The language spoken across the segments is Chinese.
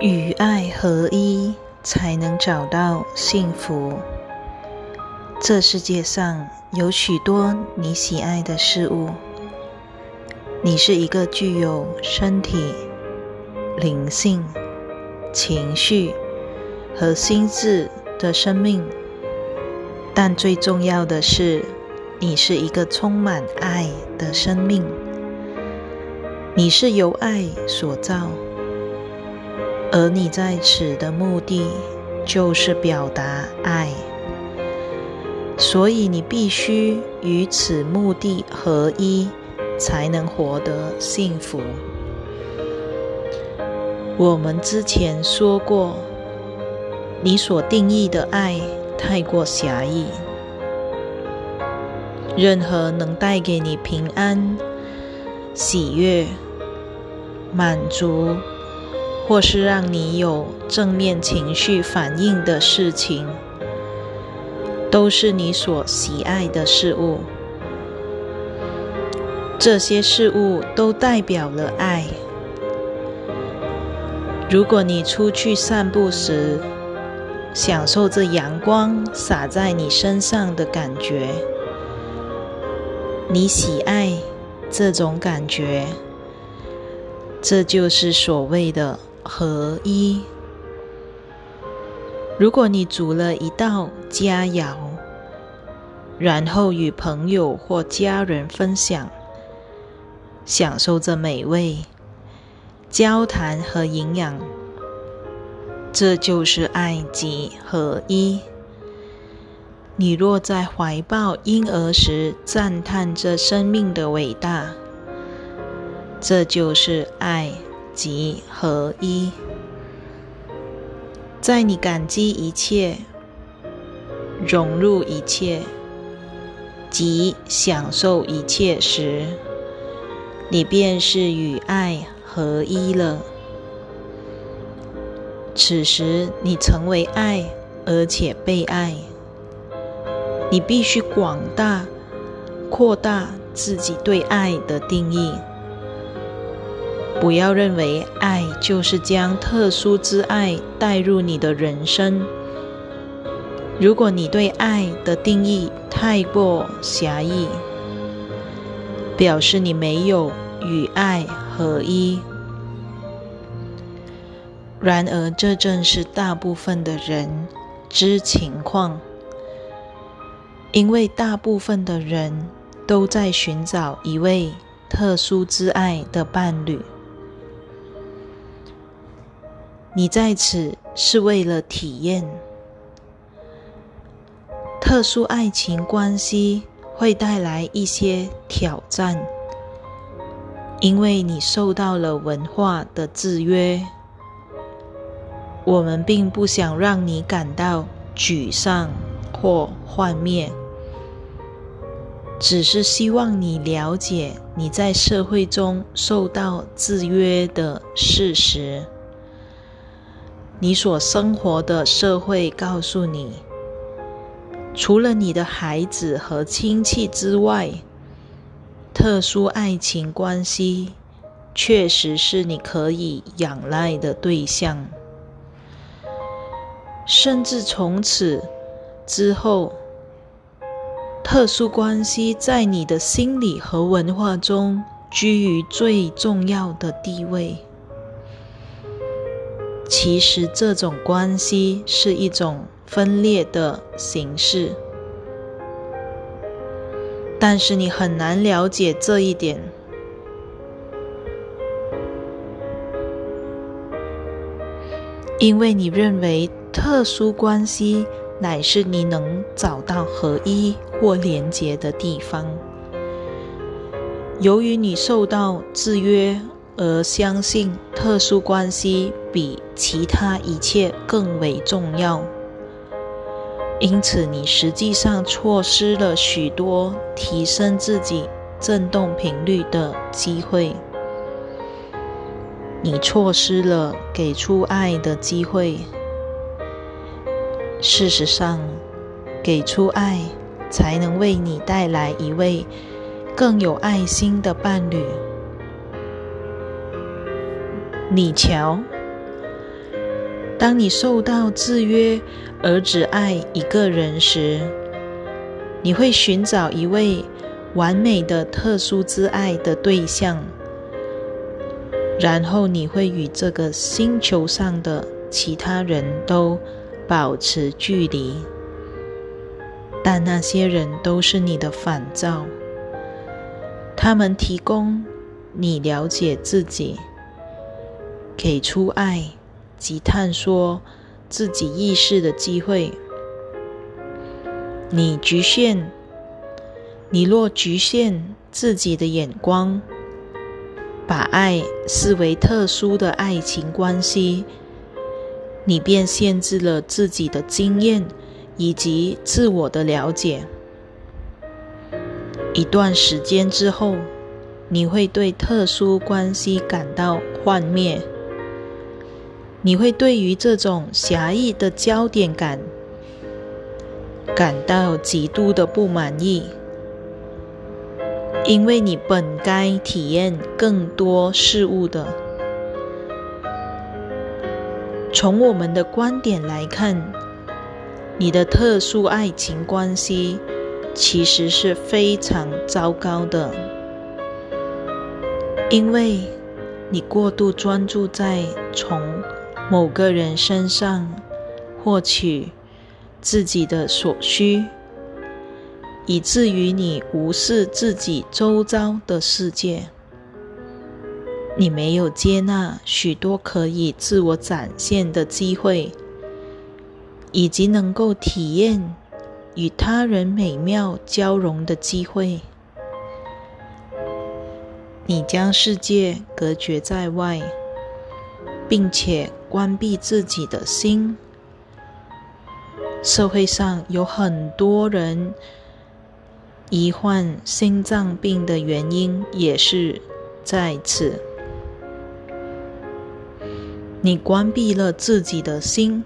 与爱合一，才能找到幸福。这世界上有许多你喜爱的事物。你是一个具有身体、灵性、情绪和心智的生命，但最重要的是，你是一个充满爱的生命。你是由爱所造。而你在此的目的就是表达爱，所以你必须与此目的合一，才能获得幸福。我们之前说过，你所定义的爱太过狭义，任何能带给你平安、喜悦、满足。或是让你有正面情绪反应的事情，都是你所喜爱的事物。这些事物都代表了爱。如果你出去散步时，享受着阳光洒在你身上的感觉，你喜爱这种感觉，这就是所谓的。合一。如果你煮了一道佳肴，然后与朋友或家人分享，享受着美味、交谈和营养，这就是爱及合一。你若在怀抱婴儿时赞叹着生命的伟大，这就是爱。即合一，在你感激一切、融入一切及享受一切时，你便是与爱合一了。此时，你成为爱，而且被爱。你必须广大、扩大自己对爱的定义。不要认为爱就是将特殊之爱带入你的人生。如果你对爱的定义太过狭义，表示你没有与爱合一。然而，这正是大部分的人之情况，因为大部分的人都在寻找一位特殊之爱的伴侣。你在此是为了体验特殊爱情关系，会带来一些挑战，因为你受到了文化的制约。我们并不想让你感到沮丧或幻灭，只是希望你了解你在社会中受到制约的事实。你所生活的社会告诉你，除了你的孩子和亲戚之外，特殊爱情关系确实是你可以仰赖的对象。甚至从此之后，特殊关系在你的心理和文化中居于最重要的地位。其实，这种关系是一种分裂的形式，但是你很难了解这一点，因为你认为特殊关系乃是你能找到合一或连结的地方。由于你受到制约。而相信特殊关系比其他一切更为重要，因此你实际上错失了许多提升自己振动频率的机会。你错失了给出爱的机会。事实上，给出爱才能为你带来一位更有爱心的伴侣。你瞧，当你受到制约而只爱一个人时，你会寻找一位完美的特殊之爱的对象，然后你会与这个星球上的其他人都保持距离。但那些人都是你的反照，他们提供你了解自己、给出爱及探索自己意识的机会。你局限，你若局限自己的眼光，把爱视为特殊的爱情关系，你便限制了自己的经验。以及自我的了解。一段时间之后，你会对特殊关系感到幻灭，你会对于这种狭义的焦点感感到极度的不满意，因为你本该体验更多事物的。从我们的观点来看。你的特殊爱情关系其实是非常糟糕的，因为你过度专注在从某个人身上获取自己的所需，以至于你无视自己周遭的世界。你没有接纳许多可以自我展现的机会。以及能够体验与他人美妙交融的机会，你将世界隔绝在外，并且关闭自己的心。社会上有很多人罹患心脏病的原因也是在此。你关闭了自己的心。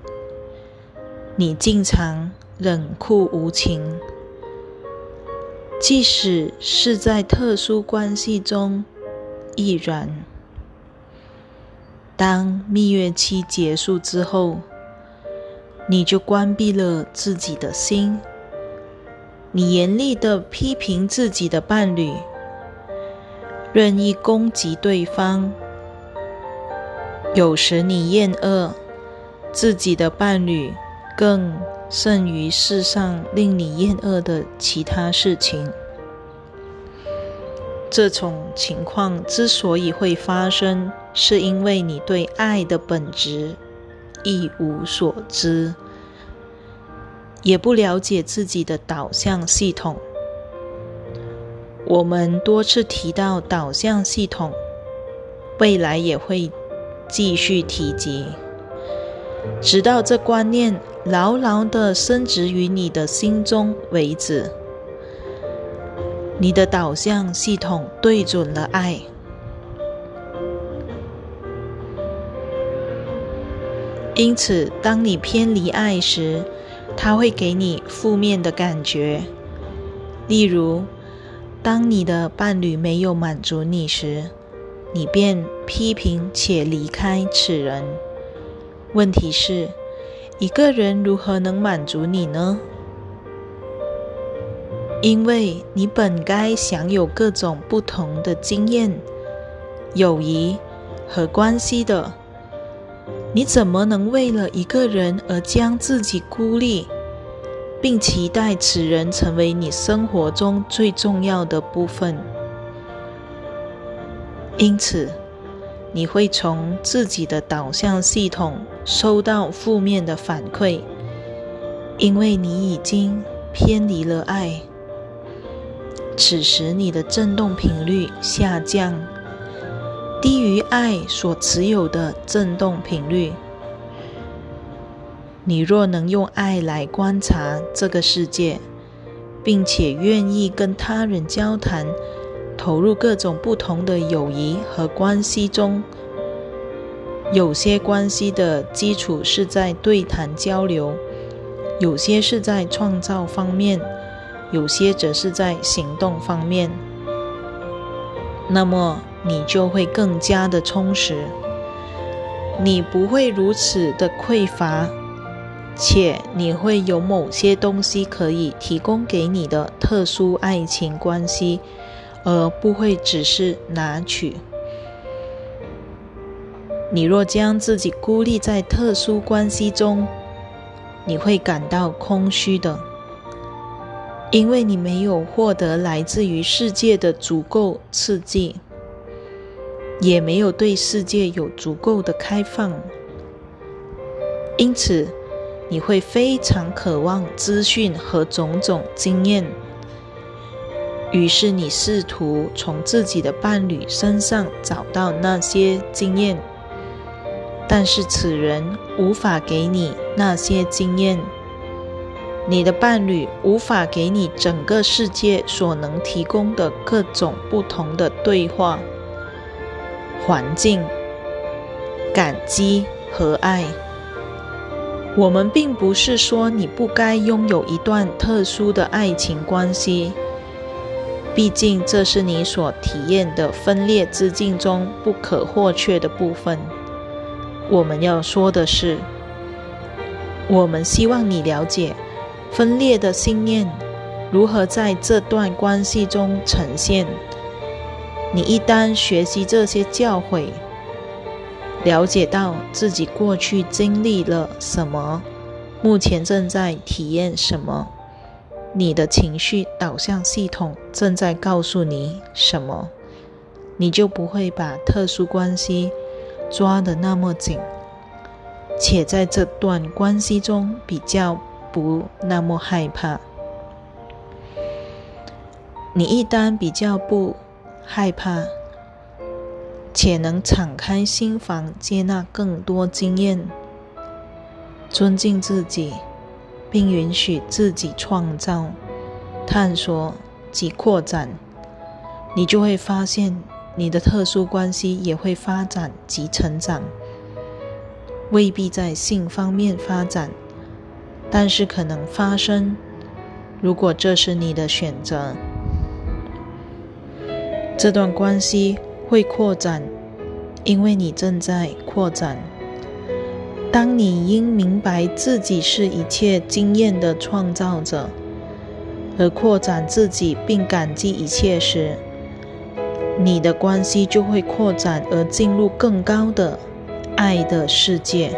你经常冷酷无情，即使是在特殊关系中亦然。当蜜月期结束之后，你就关闭了自己的心。你严厉的批评自己的伴侣，任意攻击对方。有时你厌恶自己的伴侣。更甚于世上令你厌恶的其他事情。这种情况之所以会发生，是因为你对爱的本质一无所知，也不了解自己的导向系统。我们多次提到导向系统，未来也会继续提及。直到这观念牢牢的深植于你的心中为止，你的导向系统对准了爱。因此，当你偏离爱时，它会给你负面的感觉。例如，当你的伴侣没有满足你时，你便批评且离开此人。问题是，一个人如何能满足你呢？因为你本该享有各种不同的经验、友谊和关系的，你怎么能为了一个人而将自己孤立，并期待此人成为你生活中最重要的部分？因此。你会从自己的导向系统收到负面的反馈，因为你已经偏离了爱。此时你的振动频率下降，低于爱所持有的振动频率。你若能用爱来观察这个世界，并且愿意跟他人交谈。投入各种不同的友谊和关系中，有些关系的基础是在对谈交流，有些是在创造方面，有些则是在行动方面。那么你就会更加的充实。你不会如此的匮乏，且你会有某些东西可以提供给你的特殊爱情关系，而不会只是拿取。你若将自己孤立在特殊关系中，你会感到空虚的，因为你没有获得来自于世界的足够刺激。也没有对世界有足够的开放，因此你会非常渴望资讯和种种经验。于是你试图从自己的伴侣身上找到那些经验，但是此人无法给你那些经验。你的伴侣无法给你整个世界所能提供的各种不同的对话。环境、感激和爱。我们并不是说你不该拥有一段特殊的爱情关系，毕竟这是你所体验的分裂之境中不可或缺的部分。我们要说的是，我们希望你了解分裂的信念如何在这段关系中呈现。你一旦学习这些教诲，了解到自己过去经历了什么，目前正在体验什么，你的情绪导向系统正在告诉你什么，你就不会把特殊关系抓得那么紧，且在这段关系中比较不那么害怕。你一旦比较不。害怕，且能敞开心房，接纳更多经验，尊敬自己，并允许自己创造、探索及扩展，你就会发现，你的特殊关系也会发展及成长。未必在性方面发展，但是可能发生。如果这是你的选择。这段关系会扩展，因为你正在扩展。当你因明白自己是一切经验的创造者，而扩展自己并感激一切时，你的关系就会扩展而进入更高的爱的世界。